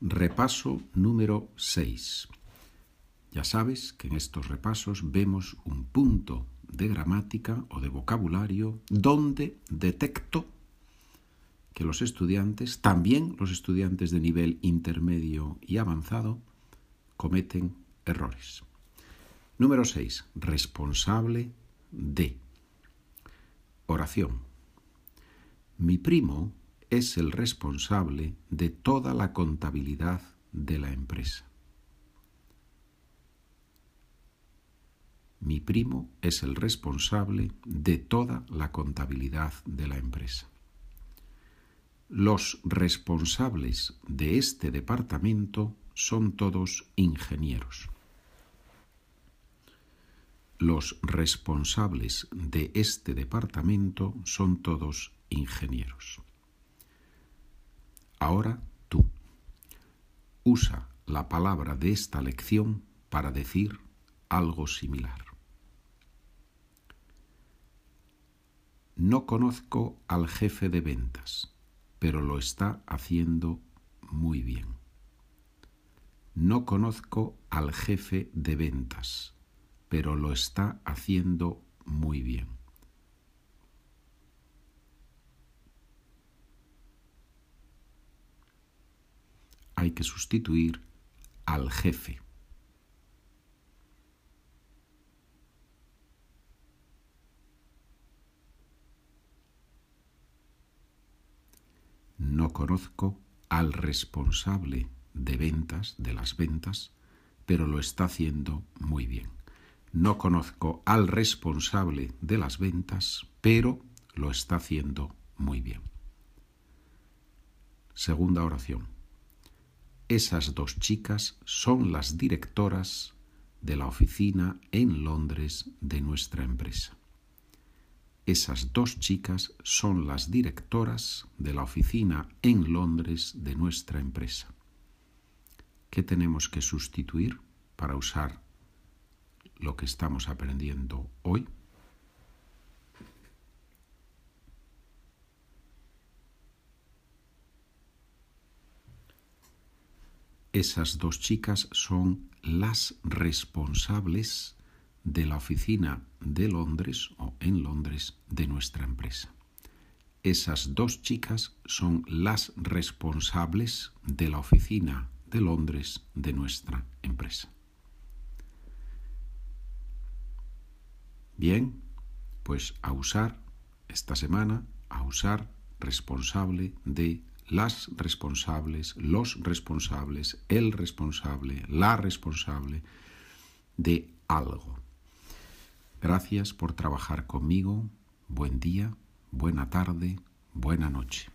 Repaso número 6. Ya sabes que en estos repasos vemos un punto de gramática o de vocabulario donde detecto que los estudiantes, también los estudiantes de nivel intermedio y avanzado, cometen errores. Número 6. Responsable de. Oración. Mi primo es el responsable de toda la contabilidad de la empresa. Mi primo es el responsable de toda la contabilidad de la empresa. Los responsables de este departamento son todos ingenieros. Los responsables de este departamento son todos ingenieros. Ahora tú. Usa la palabra de esta lección para decir algo similar. No conozco al jefe de ventas, pero lo está haciendo muy bien. No conozco al jefe de ventas, pero lo está haciendo muy bien. Hay que sustituir al jefe. No conozco al responsable de ventas, de las ventas, pero lo está haciendo muy bien. No conozco al responsable de las ventas, pero lo está haciendo muy bien. Segunda oración. Esas dos chicas son las directoras de la oficina en Londres de nuestra empresa. Esas dos chicas son las directoras de la oficina en Londres de nuestra empresa. ¿Qué tenemos que sustituir para usar lo que estamos aprendiendo hoy? Esas dos chicas son las responsables de la oficina de Londres o en Londres de nuestra empresa. Esas dos chicas son las responsables de la oficina de Londres de nuestra empresa. Bien, pues a usar esta semana, a usar responsable de las responsables, los responsables, el responsable, la responsable de algo. Gracias por trabajar conmigo. Buen día, buena tarde, buena noche.